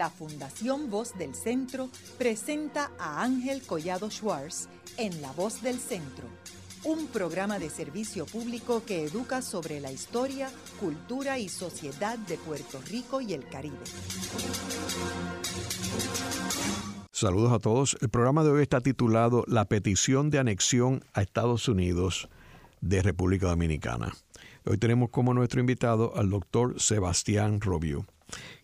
la Fundación Voz del Centro presenta a Ángel Collado Schwartz en La Voz del Centro, un programa de servicio público que educa sobre la historia, cultura y sociedad de Puerto Rico y el Caribe. Saludos a todos. El programa de hoy está titulado La petición de anexión a Estados Unidos de República Dominicana. Hoy tenemos como nuestro invitado al doctor Sebastián Robiu,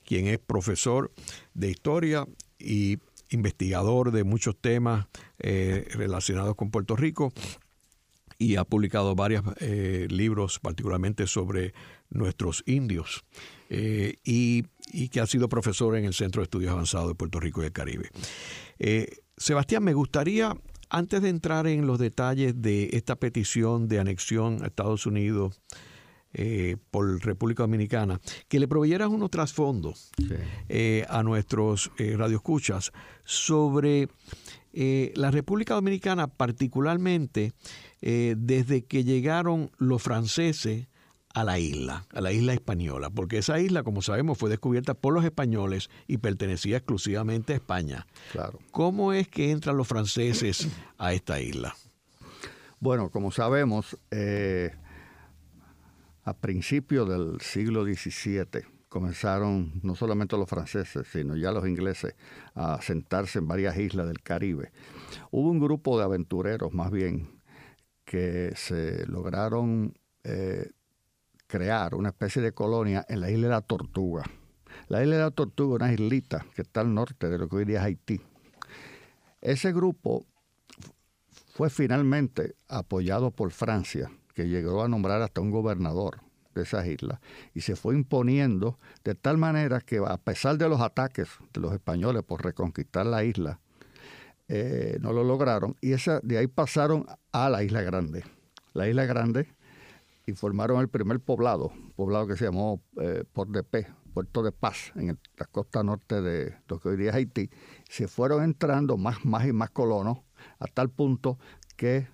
quien es profesor de historia y investigador de muchos temas eh, relacionados con Puerto Rico y ha publicado varios eh, libros, particularmente sobre nuestros indios, eh, y, que ha sido profesor en el Centro de Estudios Avanzados de Puerto Rico y el Caribe. Sebastián, me gustaría antes de entrar en los detalles de esta petición de anexión a Estados Unidos eh, por República Dominicana, que le proveyeras unos trasfondos eh, a nuestros eh, radioescuchas sobre la República Dominicana, particularmente desde que llegaron los franceses a la isla, a la isla española, porque esa isla, como sabemos, fue descubierta por los españoles y pertenecía exclusivamente a España. Claro. ¿Cómo es que entran los franceses a esta isla? Bueno, como sabemos, eh, a principios del siglo XVII comenzaron no solamente los franceses, sino ya los ingleses a sentarse en varias islas del Caribe. Hubo un grupo de aventureros, más bien, que se lograron eh, crear una especie de colonia en la isla de la Tortuga. La isla de la Tortuga es una islita que está al norte de lo que hoy día es Haití. Ese grupo fue finalmente apoyado por Francia, que llegó a nombrar hasta un gobernador de esas islas, y se fue imponiendo de tal manera que a pesar de los ataques de los españoles por reconquistar la isla, eh, no lo lograron, y esa, de ahí pasaron a la Isla Grande. La Isla Grande y formaron el primer poblado, poblado que se llamó eh, Port de P, Puerto de Paz, en la costa norte de lo que hoy día es Haití. Se fueron entrando más, más y más colonos a tal punto que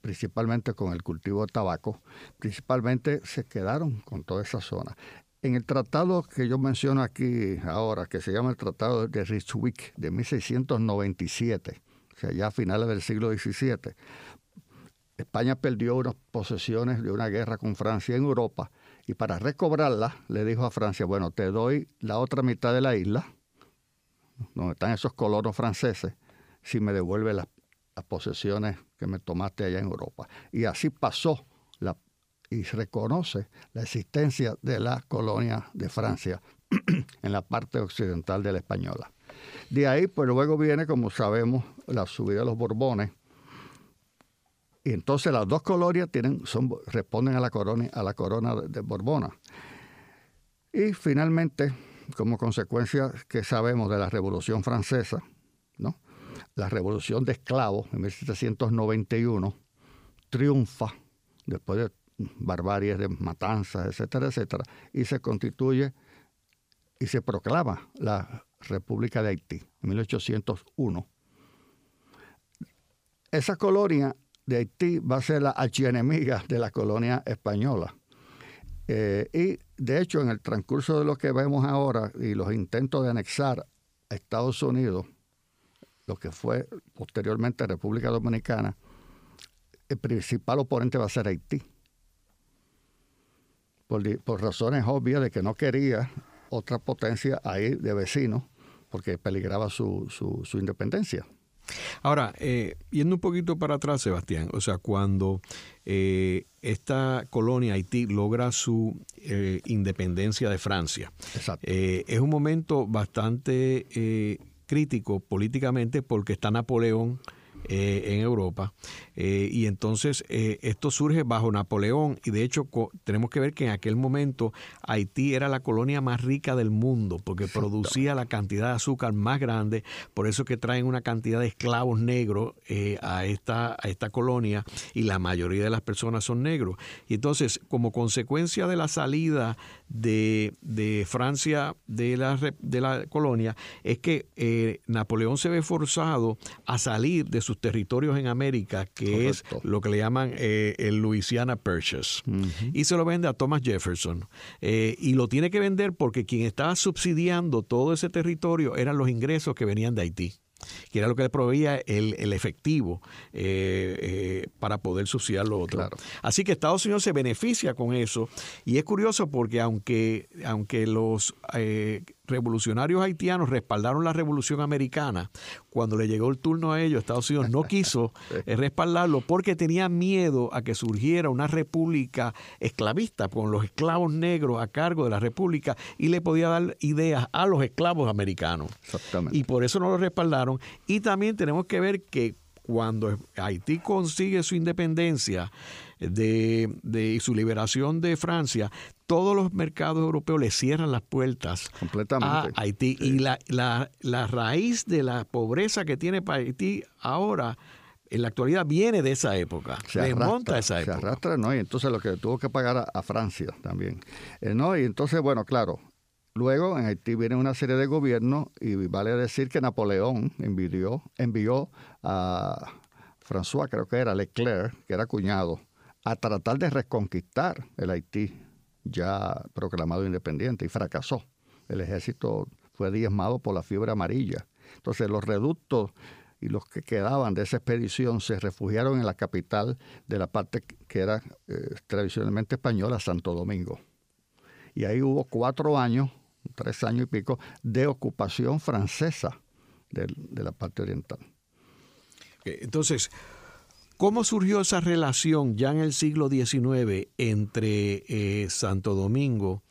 principalmente con el cultivo de tabaco, principalmente se quedaron con toda esa zona. En el tratado que yo menciono aquí ahora, que se llama el Tratado de Ryswick de 1697, o sea, ya a finales del siglo XVII, España perdió unas posesiones de una guerra con Francia en Europa y para recobrarla le dijo a Francia, bueno, te doy la otra mitad de la isla, donde están esos colonos franceses, si me devuelve las, posesiones que me tomaste allá en Europa. Y así pasó la, y reconoce la existencia de la colonia de Francia en la parte occidental de la española. De ahí, pues luego viene, como sabemos, la subida de los Borbones, y entonces las dos colonias tienen, son, responden a la corona, a la corona de, Borbona. Y finalmente, como consecuencia que sabemos de la Revolución Francesa, ¿no? La Revolución de Esclavos en 1791 triunfa después de barbaries de matanzas, etcétera, etcétera, y se constituye y se proclama la República de Haití en 1801. Esa colonia de Haití va a ser la archienemiga de la colonia española. Eh, y de hecho, en el transcurso de lo que vemos ahora y los intentos de anexar a Estados Unidos, lo que fue posteriormente República Dominicana, el principal oponente va a ser Haití. Por, razones obvias de que no quería otra potencia ahí de vecinos, porque peligraba su, su independencia. Ahora, eh, yendo un poquito para atrás, Sebastián, o sea, cuando eh, esta colonia Haití logra su eh, independencia de Francia, es un momento bastante crítico políticamente porque está Napoleón eh, en Europa. Eh, y entonces eh, esto surge bajo Napoleón. Y de hecho tenemos que ver que en aquel momento Haití era la colonia más rica del mundo porque producía la cantidad de azúcar más grande, por eso que traen una cantidad de esclavos negros a, esta, a esta colonia y la mayoría de las personas son negros. Y entonces como consecuencia de la salida de, de Francia de la, de la colonia es que Napoleón se ve forzado a salir de sus sus territorios en América, que es lo que le llaman eh, el Louisiana Purchase. Y se lo vende a Thomas Jefferson. Eh, y lo tiene que vender porque quien estaba subsidiando todo ese territorio eran los ingresos que venían de Haití que era lo que le proveía el, efectivo eh, eh, para poder subsidiar lo otro. Así que Estados Unidos se beneficia con eso y es curioso porque aunque, aunque los eh, revolucionarios haitianos respaldaron la revolución americana, cuando le llegó el turno a ellos, Estados Unidos no quiso respaldarlo porque tenía miedo a que surgiera una república esclavista con los esclavos negros a cargo de la república y le podía dar ideas a los esclavos americanos. Y por eso no lo respaldaron. Y también tenemos que ver que cuando Haití consigue su independencia de, de, su liberación de Francia, todos los mercados europeos le cierran las puertas a Haití. Y la, la, la, raíz de la pobreza que tiene Haití ahora, en la actualidad, viene de esa época. Se arrastra, esa época. Se arrastra, ¿no? Y entonces lo que tuvo que pagar a, Francia también. Eh, ¿no? Y entonces, bueno, claro, Luego en Haití viene una serie de gobiernos y vale decir que Napoleón envió, envió a François, creo que era Leclerc, que era cuñado, a tratar de reconquistar el Haití ya proclamado independiente y fracasó. El ejército fue diezmado por la fiebre amarilla. Entonces los reductos y los que quedaban de esa expedición se refugiaron en la capital de la parte que era eh, tradicionalmente española, Santo Domingo. Y ahí hubo cuatro años tres años y pico, de ocupación francesa de, la parte oriental. Entonces, ¿cómo surgió esa relación ya en el siglo XIX entre eh, Santo Domingo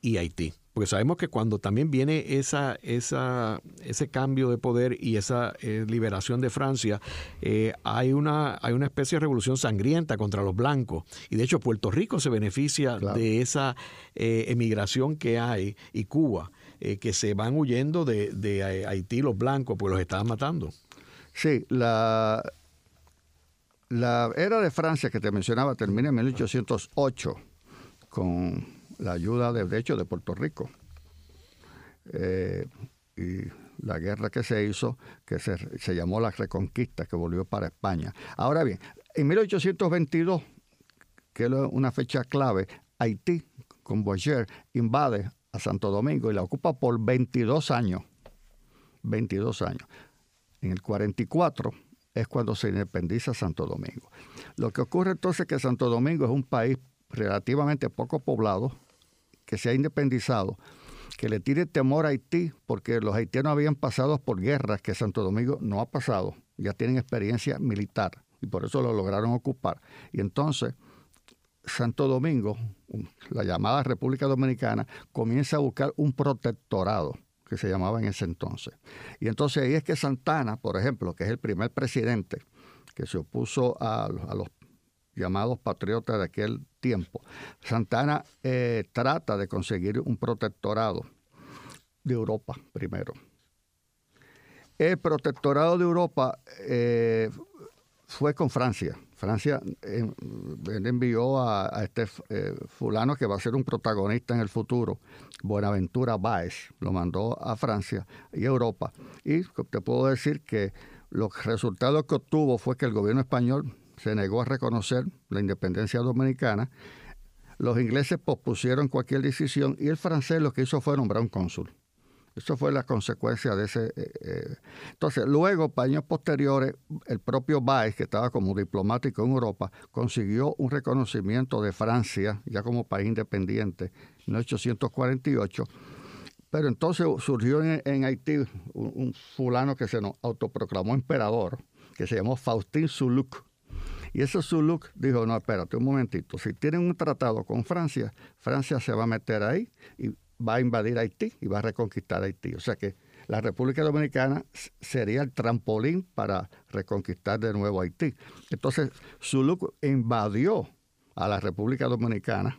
y Haití? Porque sabemos que cuando también viene esa, esa, ese cambio de poder y esa eh, liberación de Francia, eh, hay, una, hay una especie de revolución sangrienta contra los blancos. Y de hecho Puerto Rico se beneficia de esa eh, emigración que hay y Cuba, que se van huyendo de, de Haití los blancos, pues los estaban matando. Sí, la, la era de Francia que te mencionaba termina en 1808 con la ayuda de, hecho de Puerto Rico. Eh, y la guerra que se hizo, que se, llamó la Reconquista, que volvió para España. Ahora bien, en 1822, que es una fecha clave, Haití, con Boyer, invade a Santo Domingo y la ocupa por 22 años. 22 años. En el 44 es cuando se independiza Santo Domingo. Lo que ocurre entonces es que Santo Domingo es un país relativamente poco poblado, que se ha independizado, que le tire temor a Haití, porque los haitianos habían pasado por guerras que Santo Domingo no ha pasado, ya tienen experiencia militar y por eso lo lograron ocupar. Y entonces Santo Domingo, la llamada República Dominicana, comienza a buscar un protectorado que se llamaba en ese entonces. Y entonces ahí es que Santana, por ejemplo, que es el primer presidente que se opuso a, a los llamados patriotas de aquel tiempo. Santana eh, trata de conseguir un protectorado de Europa primero. El protectorado de Europa eh, fue con Francia. Francia eh, envió a, este fulano que va a ser un protagonista en el futuro, Buenaventura Báez, lo mandó a Francia y Europa. Y te puedo decir que los resultados que obtuvo fue que el gobierno español se negó a reconocer la independencia dominicana. Los ingleses pospusieron cualquier decisión y el francés lo que hizo fue nombrar un cónsul. Eso fue la consecuencia de ese. Eh, eh. Entonces, luego, para años posteriores, el propio Baez, que estaba como diplomático en Europa, consiguió un reconocimiento de Francia, ya como país independiente, en 1848. Pero entonces surgió en, Haití un, fulano que se nos autoproclamó emperador, que se llamó Faustín Suluk. Y ese Zuluk dijo, no, espérate un momentito, si tienen un tratado con Francia, Francia se va a meter ahí y va a invadir Haití y va a reconquistar Haití. O sea que la República Dominicana sería el trampolín para reconquistar de nuevo Haití. Entonces, Zuluk invadió a la República Dominicana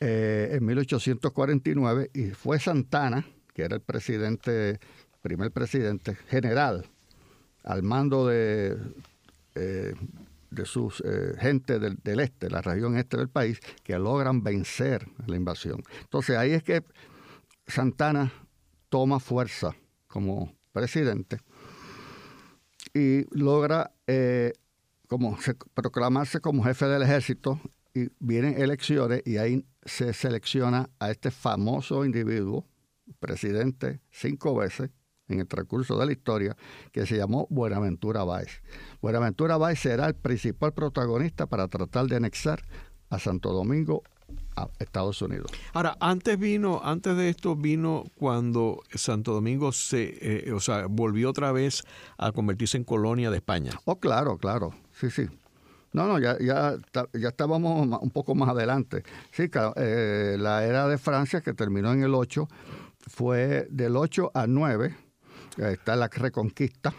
eh, en 1849 y fue Santana, que era el presidente, primer presidente general, al mando de eh, de sus eh, gente del, este, la región este del país, que logran vencer la invasión. Entonces ahí es que Santana toma fuerza como presidente y logra eh, como proclamarse como jefe del ejército y vienen elecciones y ahí se selecciona a este famoso individuo, presidente cinco veces en el transcurso de la historia, que se llamó Buenaventura Báez. Buenaventura Báez será el principal protagonista para tratar de anexar a Santo Domingo a Estados Unidos. Ahora, antes vino, antes de esto vino cuando Santo Domingo se, eh, o sea, volvió otra vez a convertirse en colonia de España. Oh, claro, claro, sí, sí. No, no, ya, ya, ya estábamos un poco más adelante. Sí, eh, la era de Francia, que terminó en el 8, fue del 8 al 9, está la reconquista,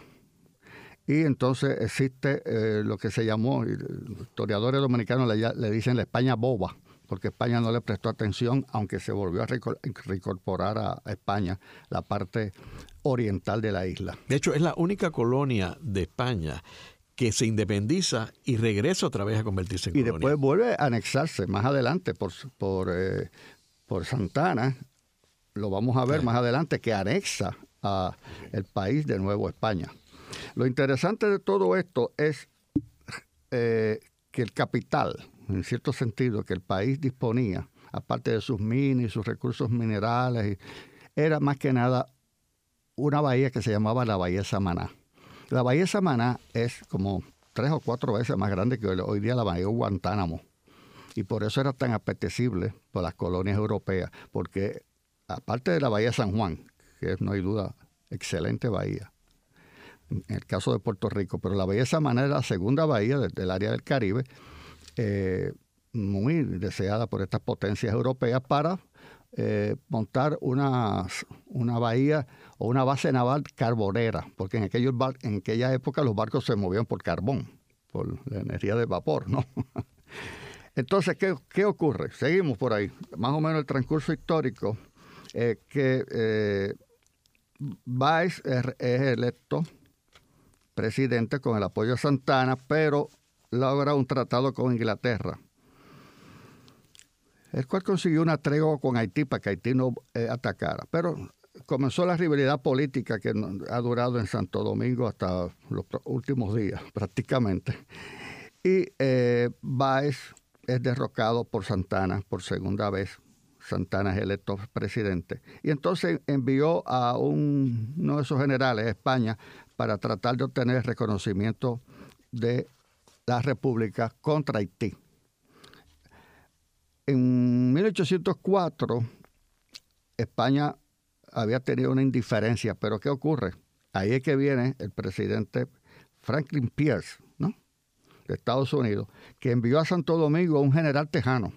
y entonces existe eh, lo que se llamó, historiadores dominicanos le, le, dicen la España boba, porque España no le prestó atención, aunque se volvió a reincorporar a España la parte oriental de la isla. De hecho, es la única colonia de España que se independiza y regresa otra vez a convertirse en y colonia. Y después vuelve a anexarse más adelante por, por, eh, por Santana, lo vamos a ver más adelante, que anexa a el país de nuevo España. Lo interesante de todo esto es eh, que el capital, en cierto sentido, que el país disponía, aparte de sus minas y sus recursos minerales, era más que nada una bahía que se llamaba la Bahía Samaná la bahía Samaná es como tres o cuatro veces más grande que hoy día la bahía Guantánamo. Y por eso era tan apetecible por las colonias europeas, porque aparte de la bahía San Juan, que no hay duda, excelente bahía, en el caso de Puerto Rico, pero la bahía de es la segunda bahía del, área del Caribe, eh, muy deseada por estas potencias europeas para eh, montar una, una bahía o una base naval carbonera, porque en, aquellos en aquella época los barcos se movían por carbón, por la energía de vapor, ¿no? Entonces, ¿qué, ocurre? Seguimos por ahí. Más o menos el transcurso histórico, eh, que es, es electo presidente con el apoyo de Santana, pero logra un tratado con Inglaterra el cual consiguió una tregua con Haití para que Haití no eh, atacara. Pero comenzó la rivalidad política que ha durado en Santo Domingo hasta los últimos días, prácticamente. Y eh, Báez es derrocado por Santana por segunda vez. Santana es electo presidente. Y entonces envió a uno de esos generales a España para tratar de obtener reconocimiento de la República contra Haití. En 1804, España había tenido una indiferencia, pero ¿qué ocurre? Ahí es que viene el presidente Franklin Pierce, ¿no? De Estados Unidos, que envió a Santo Domingo a un general tejano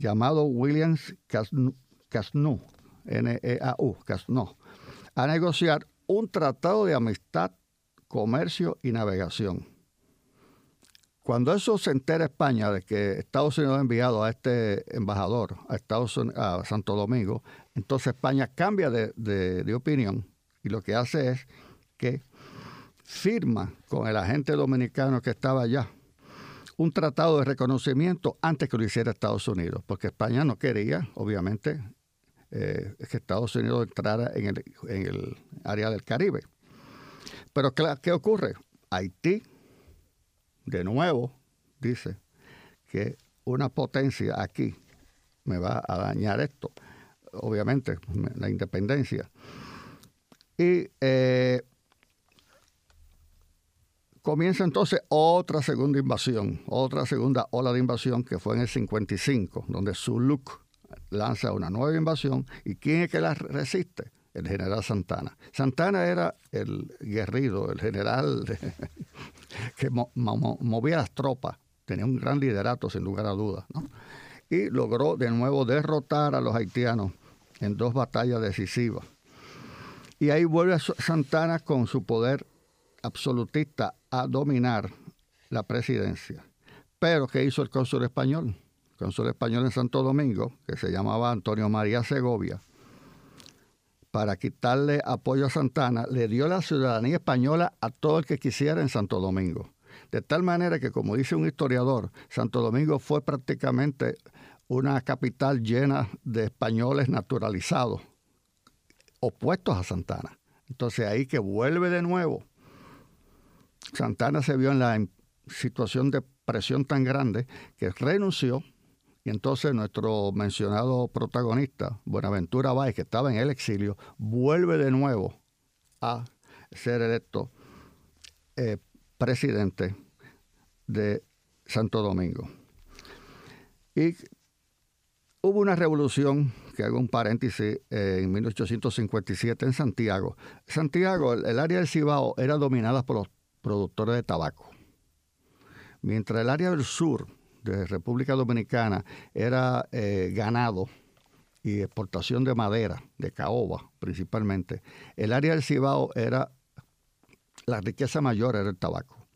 llamado Williams Casnu, N-E-A-U, Casnu, a negociar un tratado de amistad, comercio y navegación. Cuando eso se entera España de que Estados Unidos ha enviado a este embajador a, Estados a Santo Domingo, entonces España cambia de, opinión y lo que hace es que firma con el agente dominicano que estaba allá un tratado de reconocimiento antes que lo hiciera Estados Unidos, porque España no quería, obviamente, eh, que Estados Unidos entrara en el, en el área del Caribe. Pero ¿qué ocurre? Haití de nuevo dice que una potencia aquí me va a dañar esto, obviamente, la independencia. Y eh, comienza entonces otra segunda invasión, otra segunda ola de invasión que fue en el 55, donde Zuluk lanza una nueva invasión. ¿Y quién es que la resiste? El general Santana. Santana era el guerrero, el general que movía las tropas, tenía un gran liderato sin lugar a dudas, y logró de nuevo derrotar a los haitianos en dos batallas decisivas. Y ahí vuelve Santana con su poder absolutista a dominar la presidencia. Pero ¿qué hizo el cónsul español? El cónsul español en Santo Domingo, que se llamaba Antonio María Segovia, para quitarle apoyo a Santana, le dio la ciudadanía española a todo el que quisiera en Santo Domingo. De tal manera que, como dice un historiador, Santo Domingo fue prácticamente una capital llena de españoles naturalizados, opuestos a Santana. Entonces ahí que vuelve de nuevo Santana se vio en la situación de presión tan grande que renunció y entonces nuestro mencionado protagonista, Buenaventura Báez, que estaba en el exilio, vuelve de nuevo a ser electo eh, presidente de Santo Domingo. Y hubo una revolución, que hago un paréntesis, eh, en 1857 en Santiago. Santiago, el, área del Cibao, era dominada por los productores de tabaco. Mientras el área del sur de República Dominicana era eh, ganado y exportación de madera, de caoba principalmente, el área del Cibao era la riqueza mayor era el tabaco.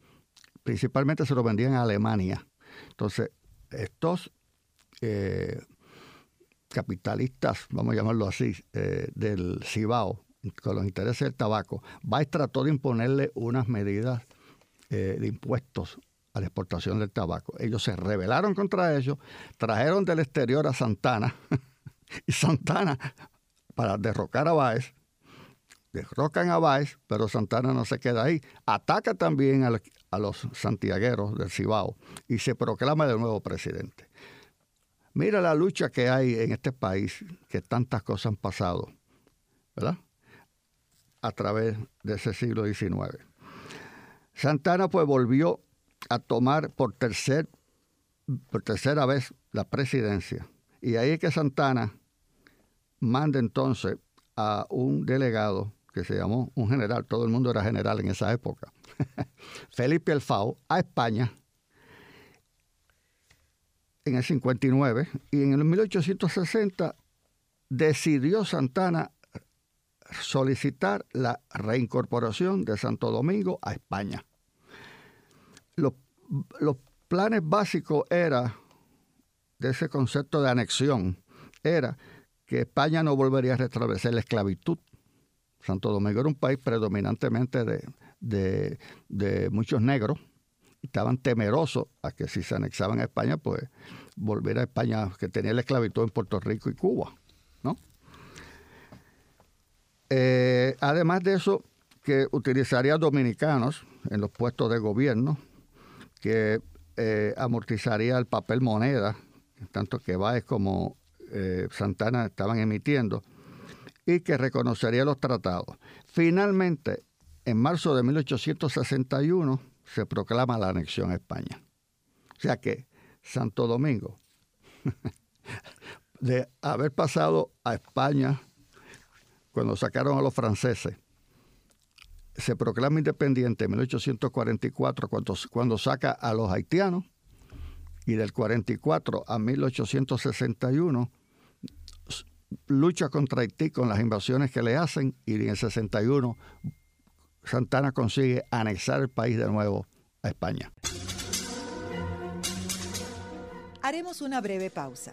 Principalmente se lo vendían a Alemania. Entonces, estos eh, capitalistas, vamos a llamarlo así, eh, del Cibao, con los intereses del tabaco, Baez trató de imponerle unas medidas eh, de impuestos a la exportación del tabaco. Ellos se rebelaron contra ellos, trajeron del exterior a Santana, y Santana, para derrocar a Báez, derrocan a Báez, pero Santana no se queda ahí. Ataca también a, los santiagueros del Cibao y se proclama de nuevo presidente. Mira la lucha que hay en este país, que tantas cosas han pasado, ¿verdad? A través de ese siglo XIX. Santana pues volvió a tomar por, por tercera vez la presidencia. Y ahí es que Santana manda entonces a un delegado que se llamó un general, todo el mundo era general en esa época, Felipe Alfao, a España en el 59 y en el 1860 decidió Santana solicitar la reincorporación de Santo Domingo a España. Los, los planes básicos era de ese concepto de anexión era que España no volvería a restablecer la esclavitud Santo Domingo era un país predominantemente de, muchos negros. Estaban temerosos a que si se anexaban a España, pues volver a España, que tenía la esclavitud en Puerto Rico y Cuba. ¿no? Eh, además de eso, que utilizaría dominicanos en los puestos de gobierno, que eh, amortizaría el papel moneda, tanto que Báez como eh, Santana estaban emitiendo, y que reconocería los tratados. Finalmente, en marzo de 1861 se proclama la anexión a España. O sea que Santo Domingo, de haber pasado a España cuando sacaron a los franceses, se proclama independiente en 1844 cuando, cuando saca a los haitianos y del 44 a 1861 lucha contra Haití con las invasiones que le hacen y en el 61 Santana consigue anexar el país de nuevo a España. Haremos una breve pausa,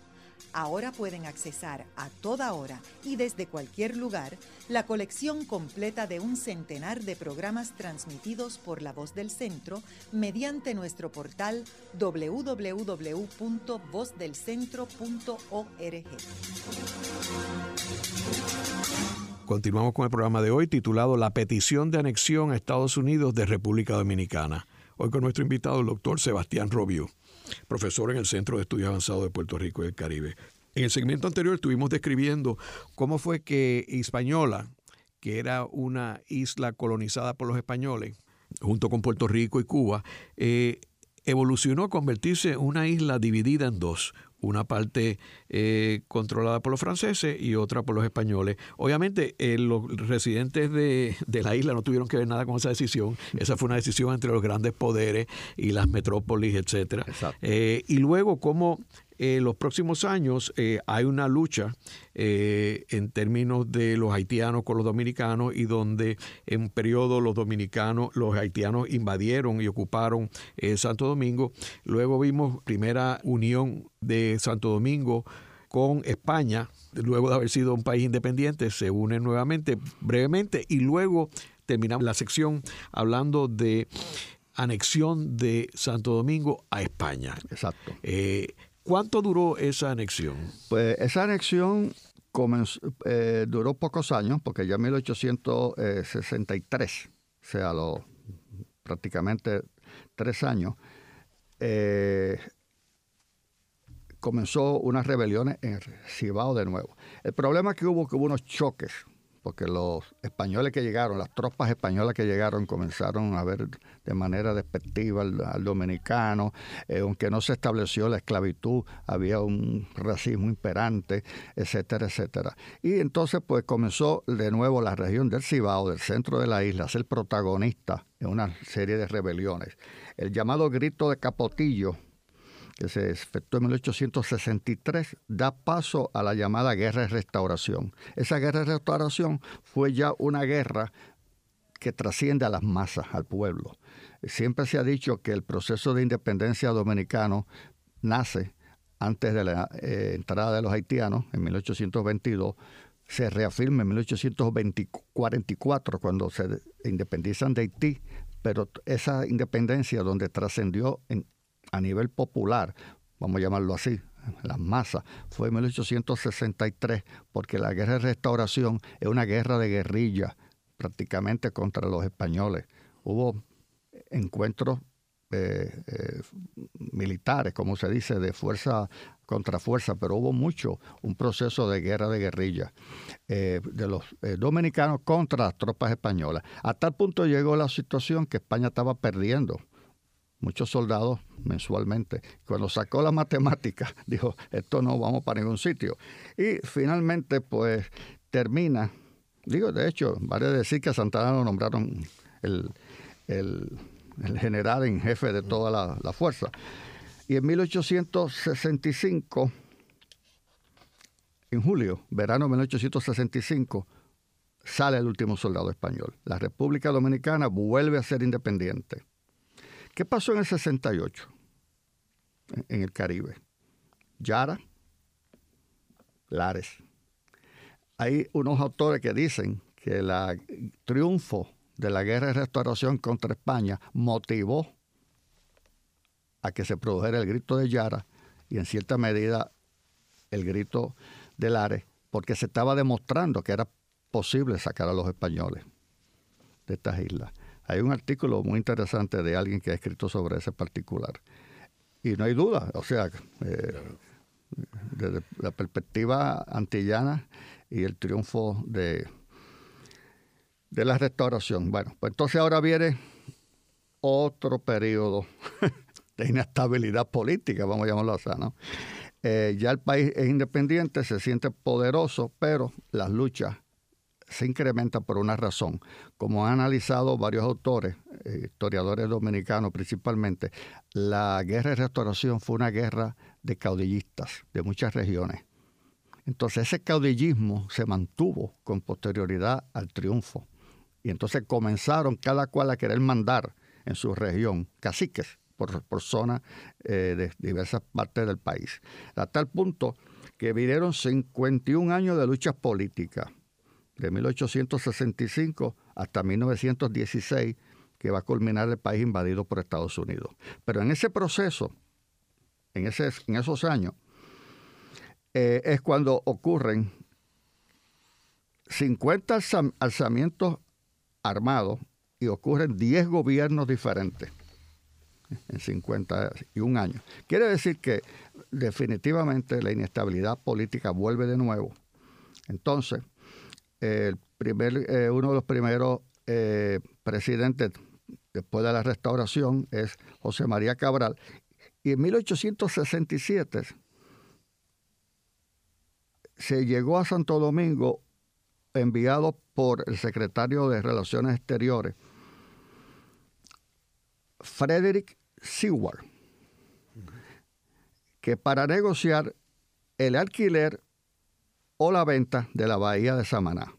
Ahora pueden accesar a toda hora y desde cualquier lugar la colección completa de un centenar de programas transmitidos por La Voz del Centro mediante nuestro portal www.vozdelcentro.org. Continuamos con el programa de hoy titulado La petición de anexión a Estados Unidos de República Dominicana. Hoy con nuestro invitado, el doctor Sebastián Robio, profesor en el Centro de Estudios Avanzados de Puerto Rico y el Caribe. En el segmento anterior estuvimos describiendo cómo fue que Hispaniola, que era una isla colonizada por los españoles, junto con Puerto Rico y Cuba, eh, evolucionó a convertirse en una isla dividida en dos, una parte eh, controlada por los franceses y otra por los españoles. Obviamente, eh, los residentes de, la isla no tuvieron que ver nada con esa decisión. Esa fue una decisión entre los grandes poderes y las metrópolis, etcétera. Eh, y luego, cómo en los próximos años eh, hay una lucha eh, en términos de los haitianos con los dominicanos y donde en un periodo los dominicanos, los haitianos invadieron y ocuparon Santo Domingo. Luego vimos primera unión de Santo Domingo con España, luego de haber sido un país independiente, se unen nuevamente brevemente y luego terminamos la sección hablando de anexión de Santo Domingo a España. Exacto. Eh, ¿Cuánto duró esa anexión? Pues esa anexión eh, duró pocos años, porque ya en 1863, o sea, lo, prácticamente tres años, eh, comenzó unas rebeliones en Cibao de nuevo. El problema que hubo que hubo unos choques, porque los españoles que llegaron, las tropas españolas que llegaron comenzaron a ver de manera despectiva al, dominicano, eh, aunque no se estableció la esclavitud, había un racismo imperante, etcétera, etcétera. Y entonces pues comenzó de nuevo la región del Cibao, del centro de la isla, a ser protagonista en una serie de rebeliones. El llamado grito de Capotillo, que se efectuó en 1863, da paso a la llamada Guerra de Restauración. Esa Guerra de Restauración fue ya una guerra que trasciende a las masas, al pueblo. Siempre se ha dicho que el proceso de independencia dominicano nace antes de la eh, entrada de los haitianos en 1822, se reafirma en 1844 cuando se independizan de Haití, pero esa independencia donde trascendió en a nivel popular, vamos a llamarlo así, las masas, fue en 1863, porque la guerra de restauración es una guerra de guerrilla prácticamente contra los españoles. Hubo encuentros eh, eh, militares, como se dice, de fuerza contra fuerza, pero hubo mucho, un proceso de guerra de guerrilla eh, de los dominicanos contra las tropas españolas. A tal punto llegó la situación que España estaba perdiendo muchos soldados mensualmente. Cuando sacó la matemática, dijo, esto no vamos para ningún sitio. Y finalmente, pues, termina, digo, de hecho, vale decir que a Santana lo nombraron el, general en jefe de toda la, la fuerza. Y en 1865, en julio, verano de 1865, sale el último soldado español. La República Dominicana vuelve a ser independiente ¿Qué pasó en el 68 en el Caribe? Yara, Lares. Hay unos autores que dicen que el triunfo de la guerra de restauración contra España motivó a que se produjera el grito de Yara y en cierta medida el grito de Lares, porque se estaba demostrando que era posible sacar a los españoles de estas islas. Hay un artículo muy interesante de alguien que ha escrito sobre ese particular. Y no hay duda, o sea, eh, desde la perspectiva antillana y el triunfo de, de la restauración. Bueno, pues entonces ahora viene otro periodo de inestabilidad política, vamos a llamarlo así, ¿no? Eh, ya el país es independiente, se siente poderoso, pero las luchas se incrementa por una razón. Como han analizado varios autores, eh, historiadores dominicanos principalmente, la guerra de restauración fue una guerra de caudillistas de muchas regiones. Entonces ese caudillismo se mantuvo con posterioridad al triunfo. Y entonces comenzaron cada cual a querer mandar en su región caciques por, por zona eh, de diversas partes del país. A tal punto que vivieron 51 años de luchas políticas de 1865 hasta 1916, que va a culminar el país invadido por Estados Unidos. Pero en ese proceso, en, esos años, eh, es cuando ocurren 50 alzamientos armados y ocurren 10 gobiernos diferentes en 51 años. Quiere decir que definitivamente la inestabilidad política vuelve de nuevo. Entonces, el primer, eh, uno de los primeros eh, presidentes después de la restauración es José María Cabral. Y en 1867 se llegó a Santo Domingo enviado por el secretario de Relaciones Exteriores, Frederick Seward, que para negociar el alquiler o la venta de la bahía de Samaná.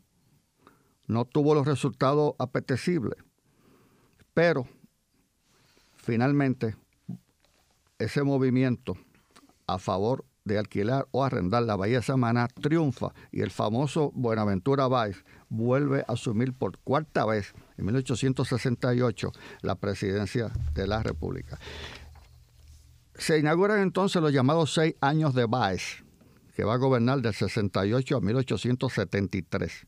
No tuvo los resultados apetecibles, pero finalmente ese movimiento a favor de alquilar o arrendar la Bahía de Samaná triunfa y el famoso Buenaventura Valls vuelve a asumir por cuarta vez en 1868 la presidencia de la República. Se inauguran entonces los llamados seis años de Baez, que va a gobernar del 68 a 1873,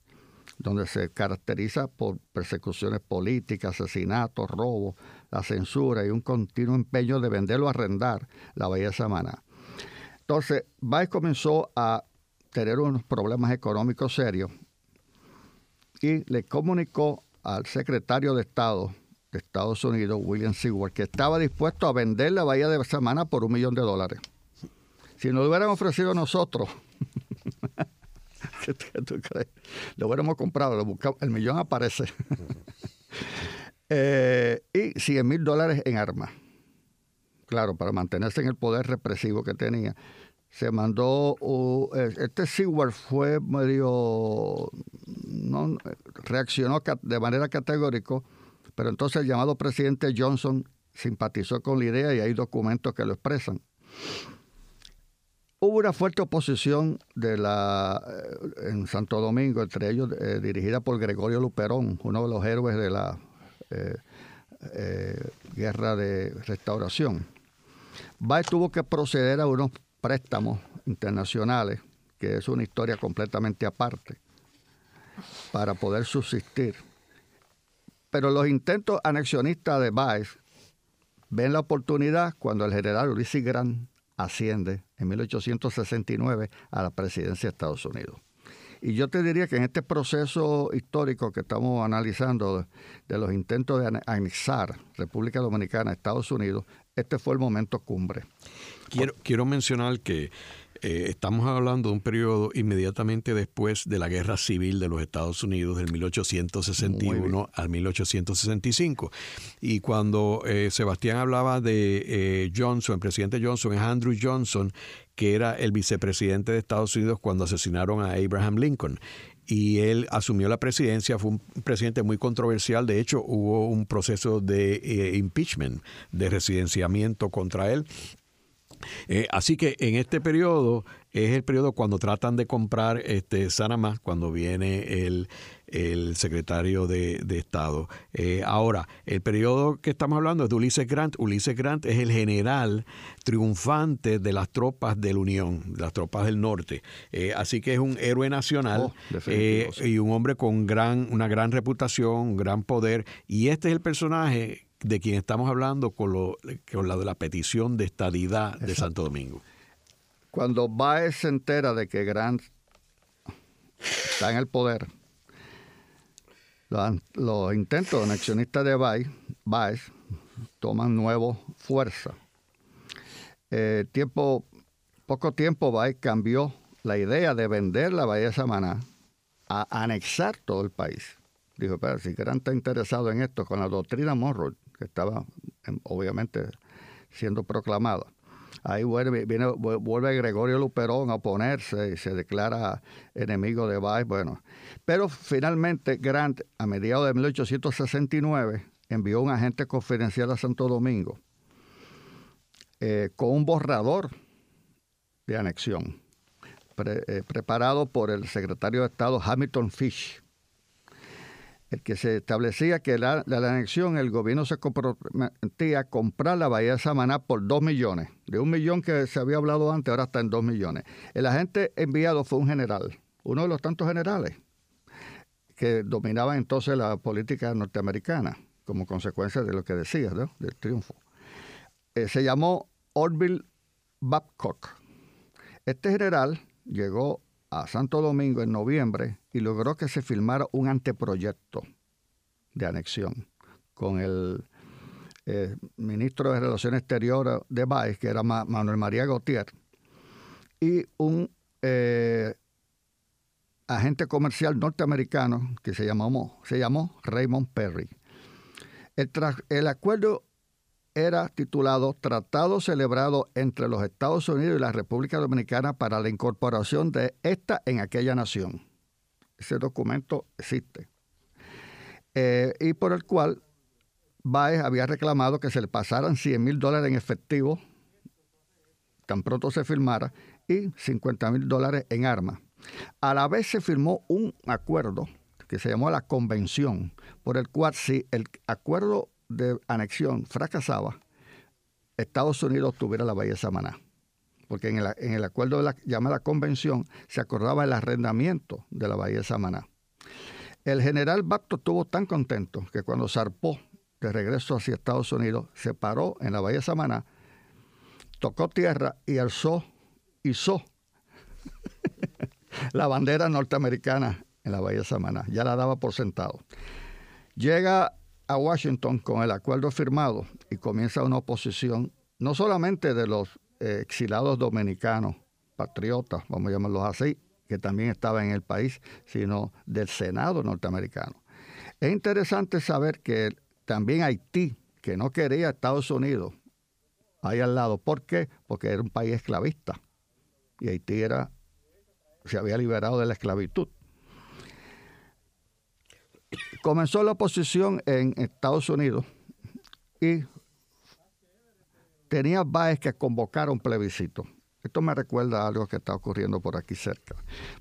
donde se caracteriza por persecuciones políticas, asesinatos, robos, la censura y un continuo empeño de venderlo a arrendar la Bahía de Samaná. Entonces, Baez comenzó a tener unos problemas económicos serios y le comunicó al secretario de Estado de Estados Unidos, William Seward, que estaba dispuesto a vender la bahía de Samana por un millón de dólares. Si nos lo hubieran ofrecido nosotros, ¿qué, tú crees? Lo hubiéramos comprado, lo buscamos, el millón aparece. Eh, y 100 mil dólares en armas. Claro, para mantenerse en el poder represivo que tenía. Se mandó, este Seward fue medio, reaccionó de manera categórica pero entonces el llamado presidente Johnson simpatizó con la idea y hay documentos que lo expresan. Hubo una fuerte oposición de la, eh, en Santo Domingo, entre ellos eh, dirigida por Gregorio Luperón, uno de los héroes de la eh, guerra de restauración. Baez tuvo que proceder a unos préstamos internacionales, que es una historia completamente aparte, para poder subsistir. Pero los intentos anexionistas de Baez ven la oportunidad cuando el general Ulysses Grant asciende en 1869 a la presidencia de Estados Unidos. Y yo te diría que en este proceso histórico que estamos analizando de, los intentos de anexar República Dominicana a Estados Unidos, este fue el momento cumbre. Quiero, quiero mencionar que eh, estamos hablando de un periodo inmediatamente después de la Guerra Civil de los Estados Unidos del 1861 al 1865. Y cuando eh, Sebastián hablaba de eh, Johnson, el presidente Johnson es Andrew Johnson, que era el vicepresidente de Estados Unidos cuando asesinaron a Abraham Lincoln. Y él asumió la presidencia, fue un presidente muy controversial, de hecho hubo un proceso de impeachment, de residenciamiento contra él, eh, así que en este periodo es el periodo cuando tratan de comprar este Sanamá, cuando viene el, secretario de, Estado. Eh, ahora, el periodo que estamos hablando es de Ulises Grant. Ulises Grant es el general triunfante de las tropas de la Unión, de las tropas del norte. Eh, así que es un héroe nacional oh, y un hombre con gran, una gran reputación, un gran poder. Y este es el personaje de quien estamos hablando con, lo, con la de la petición de estadidad de Santo Domingo. Cuando Baez se entera de que Grant está en el poder, los, intentos anexionistas de Baez, Baez toman nuevo fuerza. Eh, tiempo, poco tiempo Baez cambió la idea de vender la Bahía de Samaná a anexar todo el país. Dijo, pero si Grant está interesado en esto, con la doctrina Monroe, que estaba em, obviamente siendo proclamada. Ahí vuelve, viene, vuelve Gregorio Luperón a oponerse y se declara enemigo de Baez. Bueno, pero finalmente Grant, a mediados de 1869, envió un agente confidencial a Santo Domingo eh, con un borrador de anexión eh, preparado por el secretario de Estado Hamilton Fish el que se establecía que la, la, anexión el gobierno se comprometía a comprar la bahía de Samaná por dos millones. De un millón que se había hablado antes, ahora está en dos millones. El agente enviado fue un general, uno de los tantos generales que dominaban entonces la política norteamericana como consecuencia de lo que decía, del triunfo. Eh, se llamó Orville Babcock. Este general llegó a Santo Domingo en noviembre y logró que se firmara un anteproyecto de anexión con el eh, ministro de Relaciones Exteriores de Baez, que era Manuel María Gautier, y un eh, agente comercial norteamericano que se llamó, se llamó Raymond Perry. El, el acuerdo era titulado Tratado celebrado entre los Estados Unidos y la República Dominicana para la incorporación de esta en aquella nación. Ese documento existe. Eh, y por el cual Baez había reclamado que se le pasaran 100 mil dólares en efectivo tan pronto se firmara y 50 mil dólares en armas. A la vez se firmó un acuerdo que se llamó la Convención, por el cual si el acuerdo de anexión fracasaba, Estados Unidos tuviera la Bahía Samaná. Porque en el, acuerdo de la llamada Convención se acordaba el arrendamiento de la Bahía Samaná. El general Bapto estuvo tan contento que cuando zarpó de regreso hacia Estados Unidos, se paró en la Bahía Samaná, tocó tierra y alzó, hizo la bandera norteamericana en la Bahía Samaná. Ya la daba por sentado. Llega a Washington con el acuerdo firmado y comienza una oposición no solamente de los eh, exilados dominicanos, patriotas, vamos a llamarlos así, que también estaban en el país, sino del Senado norteamericano. Es interesante saber que también Haití, que no quería Estados Unidos ahí al lado, ¿por qué? Porque era un país esclavista y Haití era, se había liberado de la esclavitud comenzó la oposición en Estados Unidos y tenía Baez que convocar un plebiscito. Esto me recuerda a algo que está ocurriendo por aquí cerca.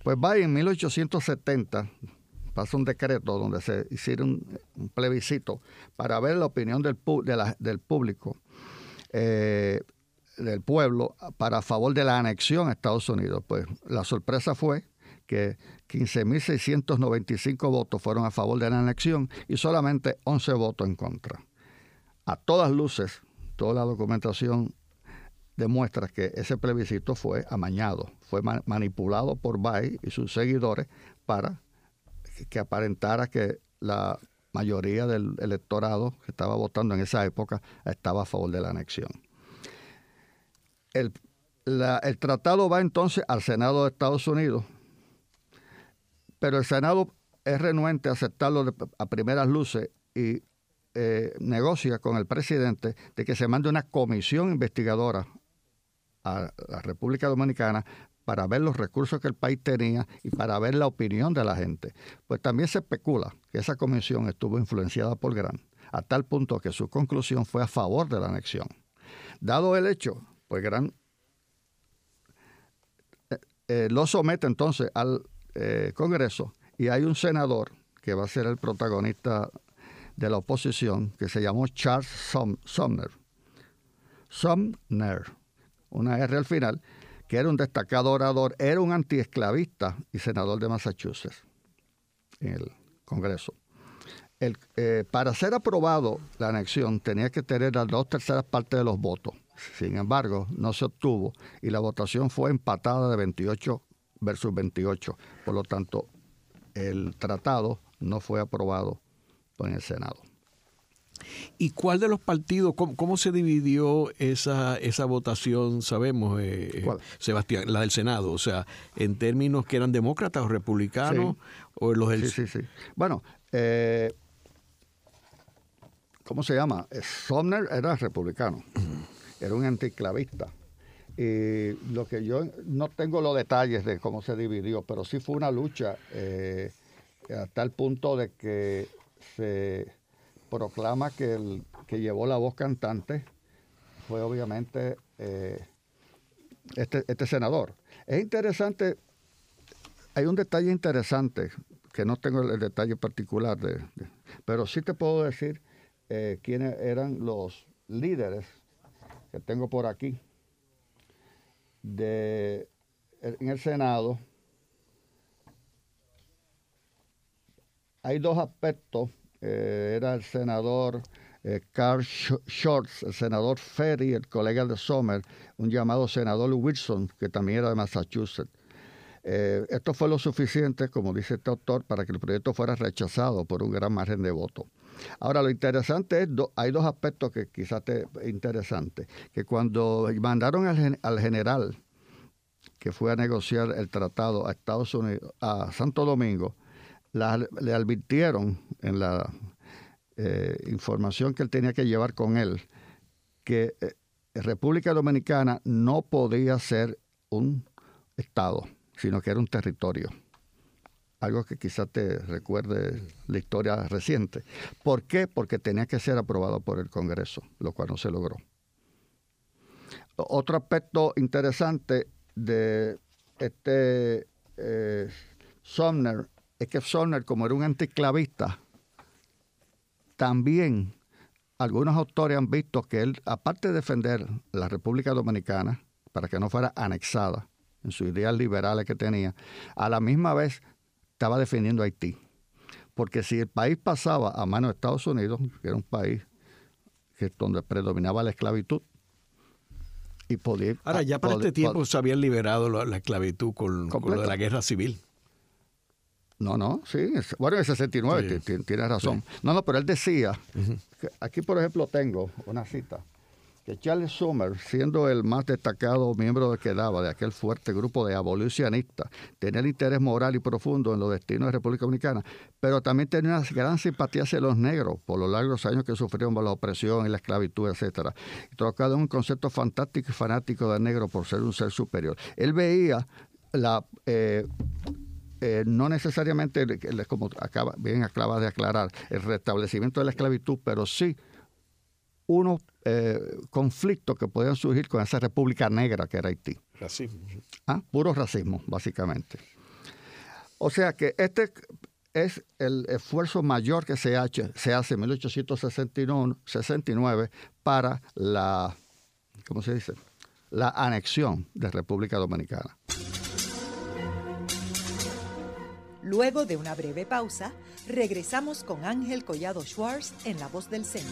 Pues Baez en 1870 pasó un decreto donde se hicieron un, plebiscito para ver la opinión del, del público, eh, del pueblo, para favor de la anexión a Estados Unidos. Pues la sorpresa fue que 15.695 votos fueron a favor de la anexión y solamente 11 votos en contra. A todas luces, toda la documentación demuestra que ese plebiscito fue amañado, fue manipulado por Bay y sus seguidores para que aparentara que la mayoría del electorado que estaba votando en esa época estaba a favor de la anexión. El, el tratado va entonces al Senado de Estados Unidos pero el Senado es renuente a aceptarlo a primeras luces y eh, negocia con el presidente de que se mande una comisión investigadora a la República Dominicana para ver los recursos que el país tenía y para ver la opinión de la gente. Pues también se especula que esa comisión estuvo influenciada por Gran, a tal punto que su conclusión fue a favor de la anexión. Dado el hecho, pues Gran eh, eh, lo somete entonces al eh, Congreso y hay un senador que va a ser el protagonista de la oposición, que se llamó Charles Sumner. Sumner, una R al final, que era un destacado orador, era un antiesclavista y senador de Massachusetts en el Congreso. El, eh, para ser aprobado la anexión tenía que tener las dos terceras partes de los votos. Sin embargo, no se obtuvo y la votación fue empatada de 28 versus 28. Por lo tanto, el tratado no fue aprobado por el Senado. ¿Y cuál de los partidos, cómo, se dividió esa, esa votación, sabemos, eh, Sebastián, la del Senado? O sea, en términos que eran demócratas o republicanos, o los Sí, sí, sí. Bueno, eh, ¿cómo se llama? Sumner era republicano, era un anticlavista. Y lo que yo no tengo los detalles de cómo se dividió, pero sí fue una lucha eh, hasta el punto de que se proclama que el que llevó la voz cantante fue obviamente eh, este, este, senador. Es interesante, hay un detalle interesante, que no tengo el, detalle particular, de, pero sí te puedo decir eh, quiénes eran los líderes que tengo por aquí de, en el Senado, hay dos aspectos. Eh, era el senador eh, Carl Shorts, el senador Ferry, el colega de Sommer, un llamado senador Wilson, que también era de Massachusetts. Eh, esto fue lo suficiente, como dice este autor, para que el proyecto fuera rechazado por un gran margen de voto. Ahora, lo interesante es, hay dos aspectos que quizás te interesante, que cuando mandaron al, general que fue a negociar el tratado a Estados Unidos, a Santo Domingo, le advirtieron en la eh, información que él tenía que llevar con él que eh, República Dominicana no podía ser un Estado, sino que era un territorio. Algo que quizás te recuerde la historia reciente. ¿Por qué? Porque tenía que ser aprobado por el Congreso, lo cual no se logró. Otro aspecto interesante de este eh, Sumner es que Sumner, como era un anticlavista, también algunos autores han visto que él, aparte de defender la República Dominicana para que no fuera anexada en sus ideas liberales que tenía, a la misma vez estaba defendiendo a Haití. Porque si el país pasaba a manos de Estados Unidos, que era un país que, donde predominaba la esclavitud, y podía... Ahora, ya para este tiempo se había liberado la, esclavitud con, con, lo de la guerra civil. No, no, sí. Bueno, en el 69, tienes razón. No, no, pero él decía, aquí por ejemplo tengo una cita, que Charles Summer, siendo el más destacado miembro que daba de aquel fuerte grupo de abolicionistas, tenía el interés moral y profundo en los destinos de la República Dominicana, pero también tenía una gran simpatía hacia los negros por los largos años que sufrieron la opresión y la esclavitud, etcétera. Y trocado en un concepto fantástico y fanático del negro por ser un ser superior. Él veía la eh, eh, no necesariamente, como bien acaba de aclarar, el restablecimiento de la esclavitud, pero sí unos eh, conflictos que podían surgir con esa república negra que era Haití. Racismo. Ah, puro racismo, básicamente. O sea que este es el esfuerzo mayor que se hace, se hace en 1869 para la, ¿cómo se dice? La anexión de República Dominicana. Luego de una breve pausa, regresamos con Ángel Collado Schwartz en La Voz del Centro.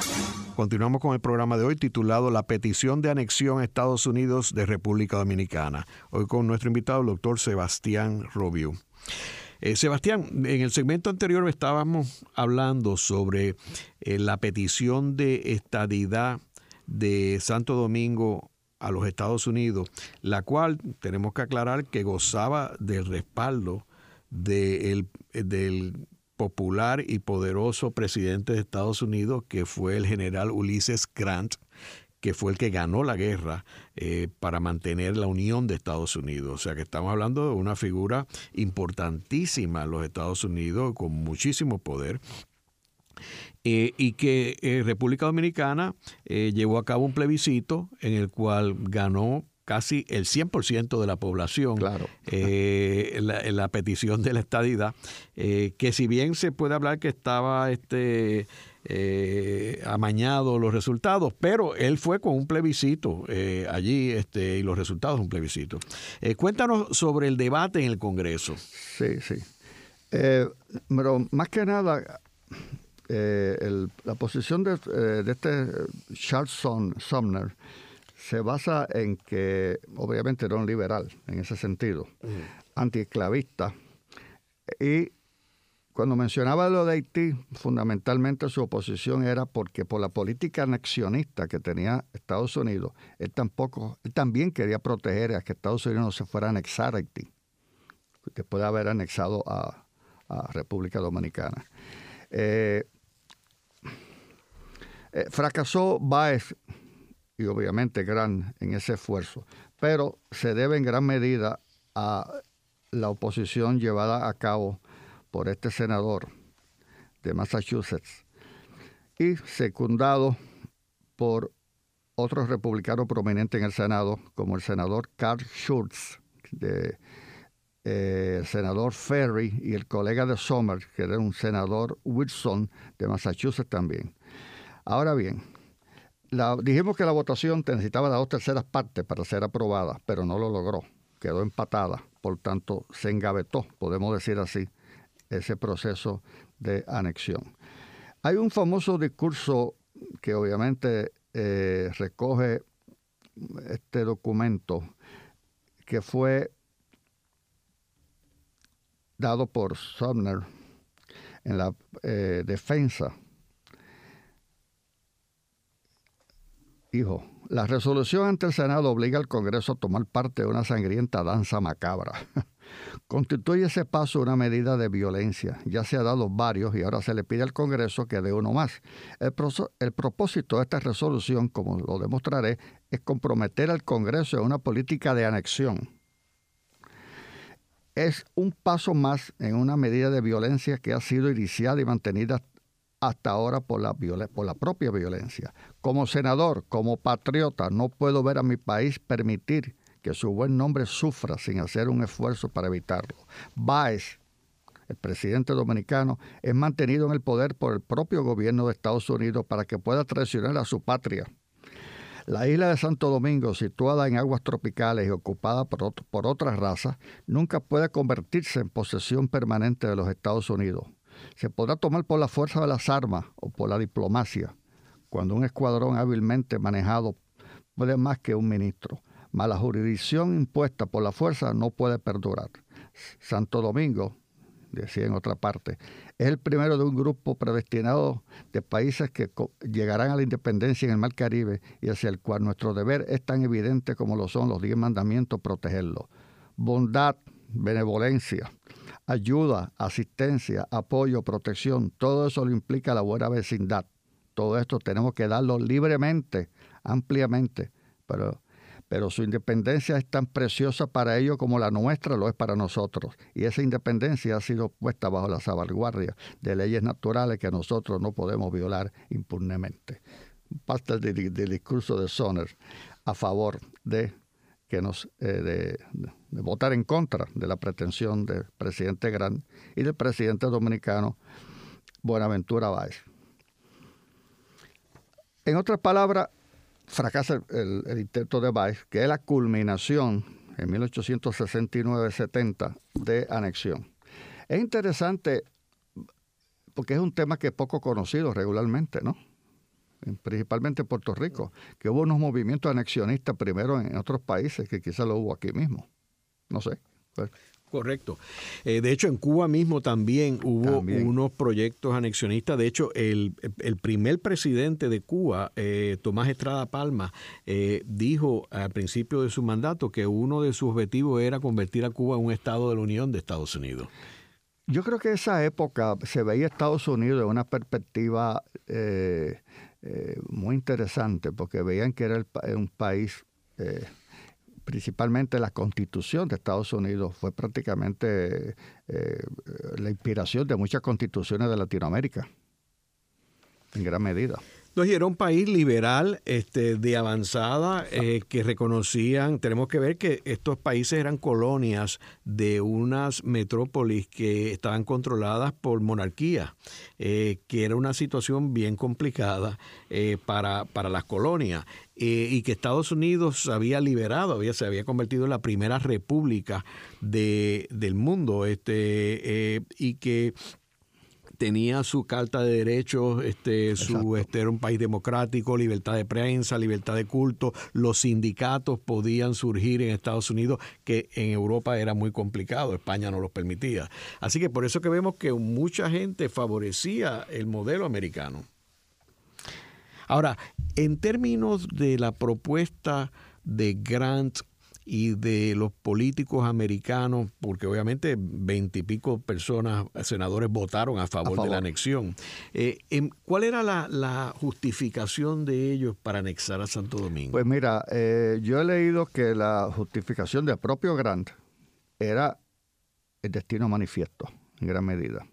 Continuamos con el programa de hoy titulado La petición de anexión a Estados Unidos de República Dominicana. Hoy con nuestro invitado, el doctor Sebastián Robiu. Eh, Sebastián, en el segmento anterior estábamos hablando sobre eh, la petición de estadidad de Santo Domingo a los Estados Unidos, la cual tenemos que aclarar que gozaba del respaldo del popular y poderoso presidente de Estados Unidos, que fue el general Ulysses Grant, que fue el que ganó la guerra eh, para mantener la unión de Estados Unidos. O sea que estamos hablando de una figura importantísima en los Estados Unidos, con muchísimo poder. Eh, y que eh, República Dominicana llevó a cabo un plebiscito en el cual ganó casi el 100% de la población claro. la, la, petición de la estadidad, que si bien se puede hablar que estaba este eh, amañado los resultados, pero él fue con un plebiscito eh, allí este, y los resultados de un plebiscito. Eh, cuéntanos sobre el debate en el Congreso. Sí, sí. pero más que nada, la posición de, este Charles Sumner se basa en que obviamente era un liberal en ese sentido, antiesclavista y cuando mencionaba lo de Haití, fundamentalmente su oposición era porque por la política anexionista que tenía Estados Unidos, él tampoco, él también quería proteger a que Estados Unidos no se fuera a anexar a Haití, después de haber anexado a, República Dominicana. Eh, eh, fracasó Baez y obviamente Gran en ese esfuerzo, pero se debe en gran medida a la oposición llevada a cabo por este senador de Massachusetts y secundado por otros republicanos prominentes en el Senado, como el senador Carl Schultz, de, eh, el senador Ferry y el colega de Sommer, que era un senador Wilson de Massachusetts también. Ahora bien, dijimos que la votación necesitaba las dos terceras partes para ser aprobada, pero no lo logró, quedó empatada, por tanto se engavetó, podemos decir así, ese proceso de anexión. Hay un famoso discurso que obviamente eh, recoge este documento que fue dado por Sumner en la eh, defensa. Hijo, la resolución ante el Senado obliga al Congreso a tomar parte de una sangrienta danza macabra. Constituye ese paso una medida de violencia. Ya se ha dado varios y ahora se le pide al Congreso que dé uno más. El, el propósito de esta resolución, como lo demostraré, es comprometer al Congreso en una política de anexión es un paso más en una medida de violencia que ha sido iniciada y mantenida hasta ahora por la, propia violencia. Como senador, como patriota, no puedo ver a mi país permitir que su buen nombre sufra sin hacer un esfuerzo para evitarlo. Baez, el presidente dominicano, es mantenido en el poder por el propio gobierno de Estados Unidos para que pueda traicionar a su patria la isla de Santo Domingo, situada en aguas tropicales y ocupada por otras razas, nunca puede convertirse en posesión permanente de los Estados Unidos. Se podrá tomar por la fuerza de las armas o por la diplomacia, cuando un escuadrón hábilmente manejado puede más que un ministro. Mas la jurisdicción impuesta por la fuerza no puede perdurar. Santo Domingo, decía en otra parte, es el primero de un grupo predestinado de países que llegarán a la independencia en el Mar Caribe y hacia el cual nuestro deber es tan evidente como lo son los diez mandamientos protegerlo. Bondad, benevolencia, ayuda, asistencia, apoyo, protección, todo eso lo implica la buena vecindad. Todo esto tenemos que darlo libremente, ampliamente, pero pero su independencia es tan preciosa para ellos como la nuestra lo es para nosotros. Y esa independencia ha sido puesta bajo la salvaguardia de leyes naturales que nosotros no podemos violar impunemente. Parte del, discurso de Sonner a favor de que nos eh, de, votar en contra de la pretensión del presidente Grant y del presidente dominicano Buenaventura Báez. En otras palabras, fracasa el, intento de Baez, que es la culminación en 1869-70 de anexión. Es interesante porque es un tema que es poco conocido regularmente, ¿no? Principalmente en Puerto Rico, que hubo unos movimientos anexionistas primero en otros países que quizás lo hubo aquí mismo. No sé. Pues, Correcto. Eh, de hecho, en Cuba mismo también hubo unos proyectos anexionistas. De hecho, el, primer presidente de Cuba, eh, Tomás Estrada Palma, eh, dijo al principio de su mandato que uno de sus objetivos era convertir a Cuba en un Estado de la Unión de Estados Unidos. Yo creo que esa época se veía Estados Unidos en una perspectiva muy interesante, porque veían que era un país principalmente la constitución de Estados Unidos fue prácticamente eh, la inspiración de muchas constituciones de Latinoamérica, en gran medida. Entonces era un país liberal, este, de avanzada, eh, que reconocían, tenemos que ver que estos países eran colonias de unas metrópolis que estaban controladas por monarquía, eh, que era una situación bien complicada eh, para, para las colonias, y que Estados Unidos se había liberado, había, se había convertido en la primera república de, del mundo, este, y que tenía su carta de derechos, este, su, este, era un país democrático, libertad de prensa, libertad de culto, los sindicatos podían surgir en Estados Unidos, que en Europa era muy complicado, España no los permitía. Así que por eso que vemos que mucha gente favorecía el modelo americano. Ahora, en términos de la propuesta de Grant y de los políticos americanos, porque obviamente veintipico personas, senadores, votaron a favor, de la anexión. Eh, em, ¿Cuál era la, justificación de ellos para anexar a Santo Domingo? Pues mira, eh, yo he leído que la justificación del propio Grant era el destino manifiesto, en gran medida.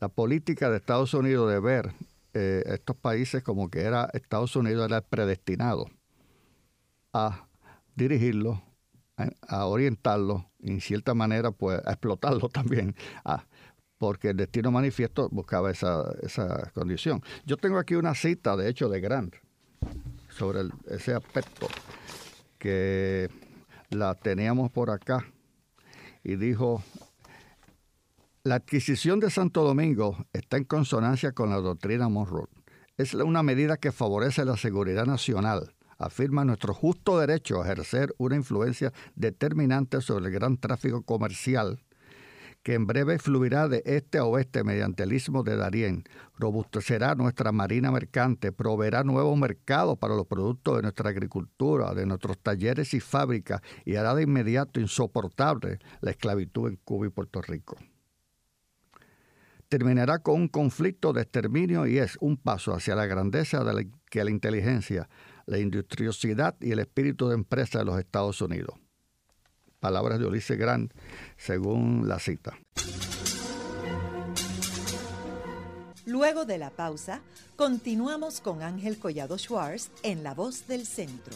La política de Estados Unidos de ver eh, estos países como que era Estados Unidos era predestinado a dirigirlo, a, orientarlo, en cierta manera, pues a explotarlo también, porque el destino manifiesto buscaba esa, esa condición. Yo tengo aquí una cita, de hecho, de Grant sobre ese aspecto, que la teníamos por acá, y dijo, la adquisición de Santo Domingo está en consonancia con la doctrina Monroe. Es una medida que favorece la seguridad nacional, afirma nuestro justo derecho a ejercer una influencia determinante sobre el gran tráfico comercial que en breve fluirá de este a oeste mediante el istmo de Darién, robustecerá nuestra marina mercante, proveerá nuevos mercados para los productos de nuestra agricultura, de nuestros talleres y fábricas y hará de inmediato insoportable la esclavitud en Cuba y Puerto Rico. Terminará con un conflicto de exterminio y es un paso hacia la grandeza de que la inteligencia, la industriosidad y el espíritu de empresa de los Estados Unidos palabras de Ulises Grant, según la cita. Luego de la pausa, continuamos con Ángel Collado Schwartz en La Voz del Centro.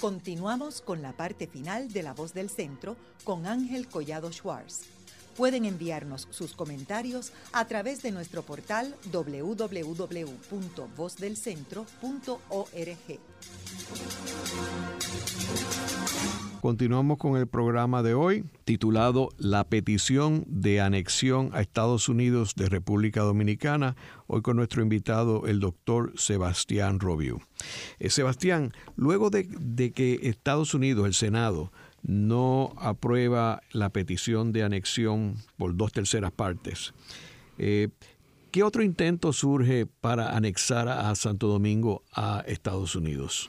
Continuamos con la parte final de La Voz del Centro con Ángel Collado Schwartz. Pueden enviarnos sus comentarios a través de nuestro portal www.vozdelcentro.org. Continuamos con el programa de hoy titulado La petición de anexión a Estados Unidos de República Dominicana, hoy con nuestro invitado el doctor Sebastián Robiu. Eh, Sebastián, luego de, de que Estados Unidos, el Senado, no aprueba la petición de anexión por dos terceras partes. Eh, ¿Qué otro intento surge para anexar a Santo Domingo a Estados Unidos?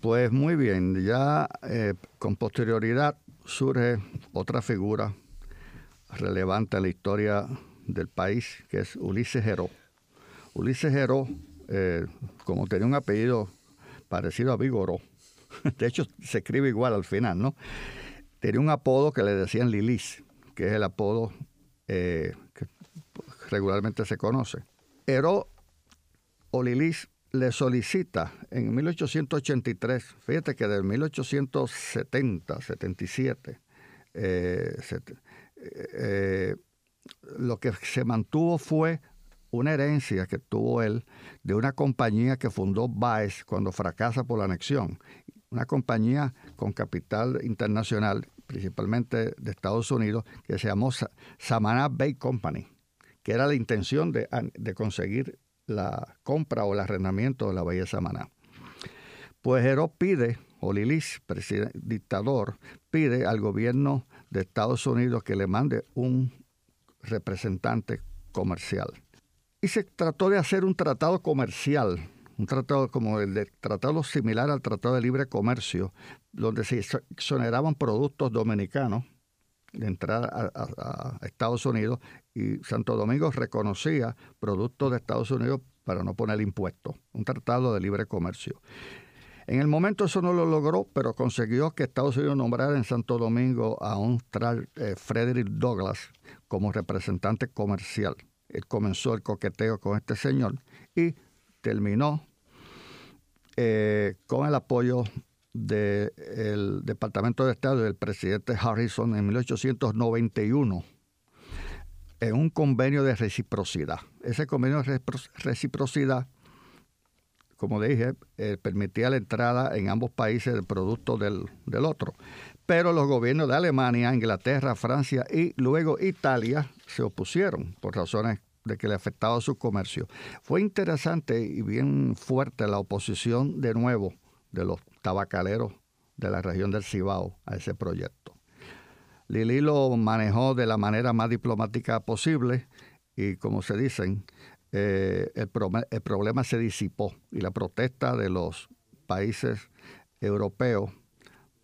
Pues muy bien, ya eh, con posterioridad surge otra figura relevante en la historia del país, que es Ulises Heró. Ulises Heró, eh, como tenía un apellido parecido a Vigoró, de hecho se escribe igual al final, ¿no? Tenía un apodo que le decían Lilis, que es el apodo eh, que regularmente se conoce. Heró o Lilis le solicita en 1883, fíjate que del 1870, 77, eh, eh, lo que se mantuvo fue una herencia que tuvo él de una compañía que fundó Baez cuando fracasa por la anexión una compañía con capital internacional, principalmente de Estados Unidos, que se llamó Samana Bay Company, que era la intención de, conseguir la compra o el arrendamiento de la Bahía de Samaná. Pues Heró pide, o Lilis, dictador, pide al gobierno de Estados Unidos que le mande un representante comercial. Y se trató de hacer un tratado comercial un tratado como el de tratado similar al Tratado de Libre Comercio, donde se exoneraban productos dominicanos de entrada a, Estados Unidos y Santo Domingo reconocía productos de Estados Unidos para no poner impuestos, un tratado de libre comercio. En el momento eso no lo logró, pero consiguió que Estados Unidos nombrara en Santo Domingo a un eh, Frederick Douglass como representante comercial. Él comenzó el coqueteo con este señor y terminó eh, con el apoyo del Departamento de Estado del presidente Harrison en 1891 en un convenio de reciprocidad. Ese convenio de reciprocidad, como dije, eh, permitía la entrada en ambos países del producto del, del otro. Pero los gobiernos de Alemania, Inglaterra, Francia y luego Italia se opusieron por razones de que le afectaba su comercio. Fue interesante y bien fuerte la oposición de nuevo de los tabacaleros de la región del Cibao a ese proyecto. Lili lo manejó de la manera más diplomática posible y como se dicen, eh, el, problema se disipó y la protesta de los países europeos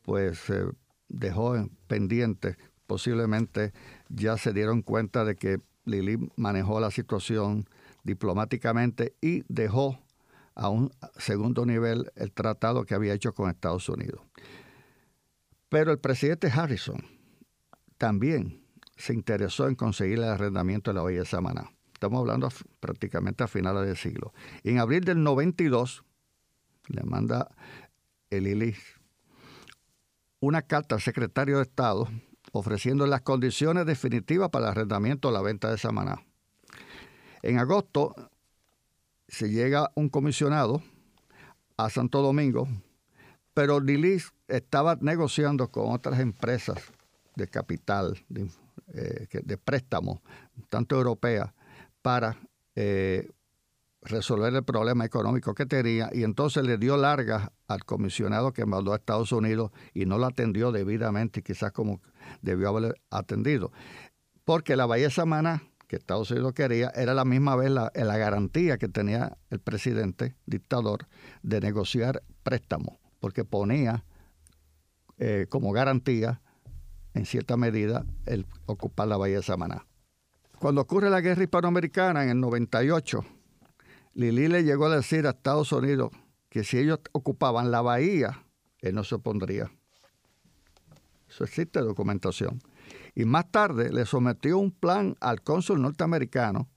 pues se dejó pendiente. Posiblemente ya se dieron cuenta de que Lili manejó la situación diplomáticamente y dejó a un segundo nivel el tratado que había hecho con Estados Unidos. Pero el presidente Harrison también se interesó en conseguir el arrendamiento de la bahía de Samaná. Estamos hablando prácticamente a finales del siglo. en abril del 92 le manda el Lili una carta al secretario de Estado ofreciendo las condiciones definitivas para el arrendamiento o la venta de Samaná. En agosto se llega un comisionado a Santo Domingo, pero Lilis estaba negociando con otras empresas de capital, eh, de préstamos, tanto europeas, para eh, resolver el problema económico que tenía y entonces le dio largas al comisionado que mandó a Estados Unidos y no lo atendió debidamente, quizás como debió haber atendido. Porque la Bahía Samaná, que Estados Unidos quería, era la misma vez la, la garantía que tenía el presidente dictador de negociar préstamos, porque ponía eh, como garantía, en cierta medida, el ocupar la Bahía de Samaná. Cuando ocurre la guerra hispanoamericana en el 98, Lili le llegó a decir a Estados Unidos que si ellos ocupaban la bahía, él no se opondría. Eso existe documentación. Y más tarde le sometió un plan al cónsul norteamericano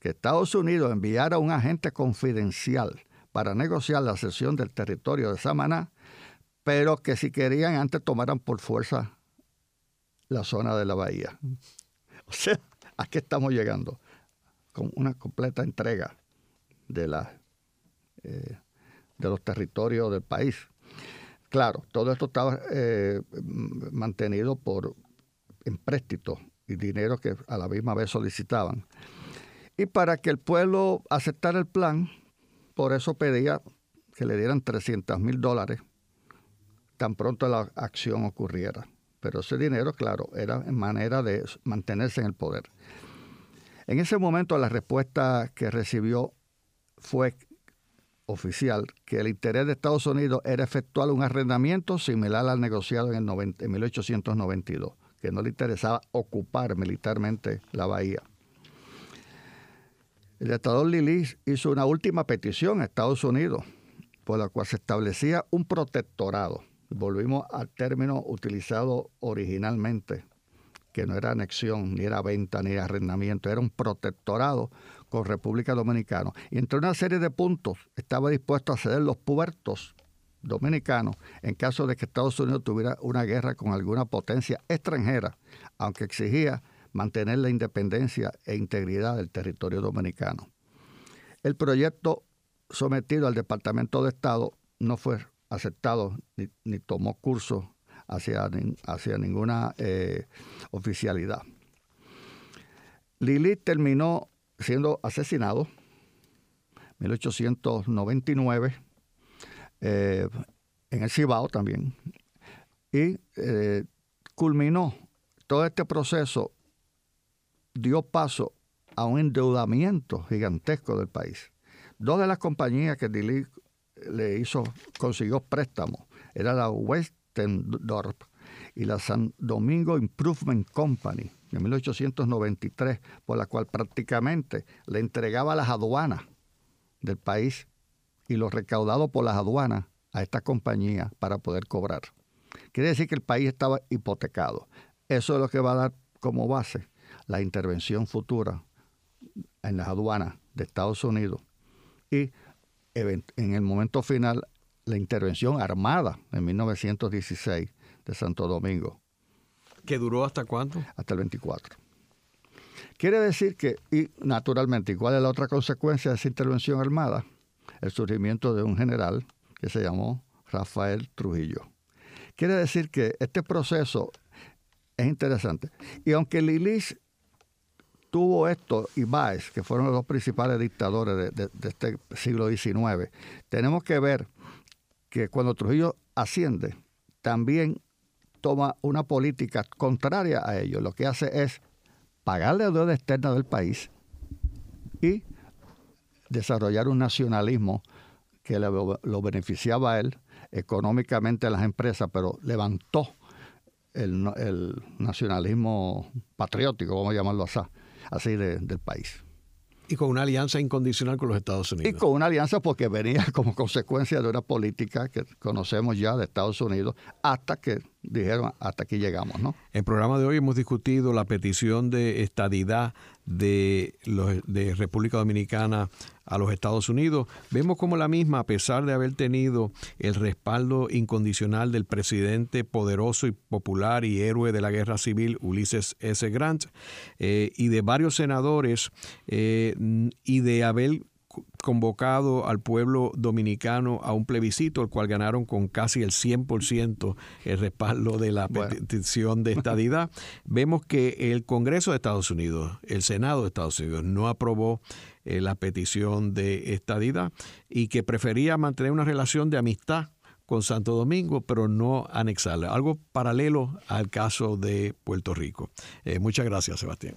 que Estados Unidos enviara un agente confidencial para negociar la cesión del territorio de Samaná, pero que si querían antes tomaran por fuerza la zona de la bahía. O sea, ¿a qué estamos llegando? Con una completa entrega de, la, eh, de los territorios del país. Claro, todo esto estaba eh, mantenido por empréstitos y dinero que a la misma vez solicitaban. Y para que el pueblo aceptara el plan, por eso pedía que le dieran 300 mil dólares tan pronto la acción ocurriera. Pero ese dinero, claro, era manera de mantenerse en el poder. En ese momento la respuesta que recibió fue oficial que el interés de Estados Unidos era efectuar un arrendamiento similar al negociado en, el 1892, que no le interesaba ocupar militarmente la bahía. El dictador Lili hizo una última petición a Estados Unidos, por la cual se establecía un protectorado. Volvimos al término utilizado originalmente, que no era anexión, ni era venta, ni arrendamiento, era un protectorado con República Dominicana. Y entre una serie de puntos estaba dispuesto a ceder los puertos dominicanos en caso de que Estados Unidos tuviera una guerra con alguna potencia extranjera, aunque exigía mantener la independencia e integridad del territorio dominicano. El proyecto sometido al Departamento de Estado no fue aceptado ni, tomó curso hacia, ninguna eh, oficialidad. Lili terminó siendo asesinado en 1899 eh, en el Cibao también y eh, culminó todo este proceso dio paso a un endeudamiento gigantesco del país. Dos de las compañías que Dili le hizo, consiguió préstamo, era la Westendorp y la San Domingo Improvement Company de 1893, por la cual prácticamente le entregaba las aduanas del país y lo recaudado por las aduanas a esta compañía para poder cobrar. Quiere decir que el país estaba hipotecado. Eso es lo que va a dar como base la intervención futura en las aduanas de Estados Unidos y en el momento final la intervención armada en 1916 de Santo Domingo. ¿Que duró hasta cuándo? Hasta el 24. Quiere decir que, y naturalmente, ¿y cuál es la otra consecuencia de esa intervención armada? El surgimiento de un general que se llamó Rafael Trujillo. Quiere decir que este proceso es interesante. Y aunque Lilis tuvo esto y Báez, que fueron los dos principales dictadores de, de este siglo XIX, tenemos que ver que cuando Trujillo asciende, también toma una política contraria a ello. Lo que hace es pagar la deuda externa del país y desarrollar un nacionalismo que lo, beneficiaba a él económicamente a las empresas, pero levantó el, el nacionalismo patriótico, vamos a llamarlo así, así del país. Y con una alianza incondicional con los Estados Unidos. Y con una alianza porque venía como consecuencia de una política que conocemos ya de Estados Unidos hasta que dijeron hasta aquí llegamos, ¿no? En el programa de hoy hemos discutido la petición de estadidad de, los, de República Dominicana a los Estados Unidos. Vemos como la misma, a pesar de haber tenido el respaldo incondicional del presidente poderoso y popular y héroe de la guerra civil, Ulises S. Grant, eh, y de varios senadores, eh, y de haber convocado al pueblo dominicano a un plebiscito, el cual ganaron con casi el 100% el respaldo de la petición de estadidad. Vemos que el Congreso de Estados Unidos, el Senado de Estados Unidos, no aprobó eh, la petición de estadidad y que prefería mantener una relación de amistad con Santo Domingo, pero no anexarla. Algo paralelo al caso de Puerto Rico. Eh, muchas gracias, Sebastián.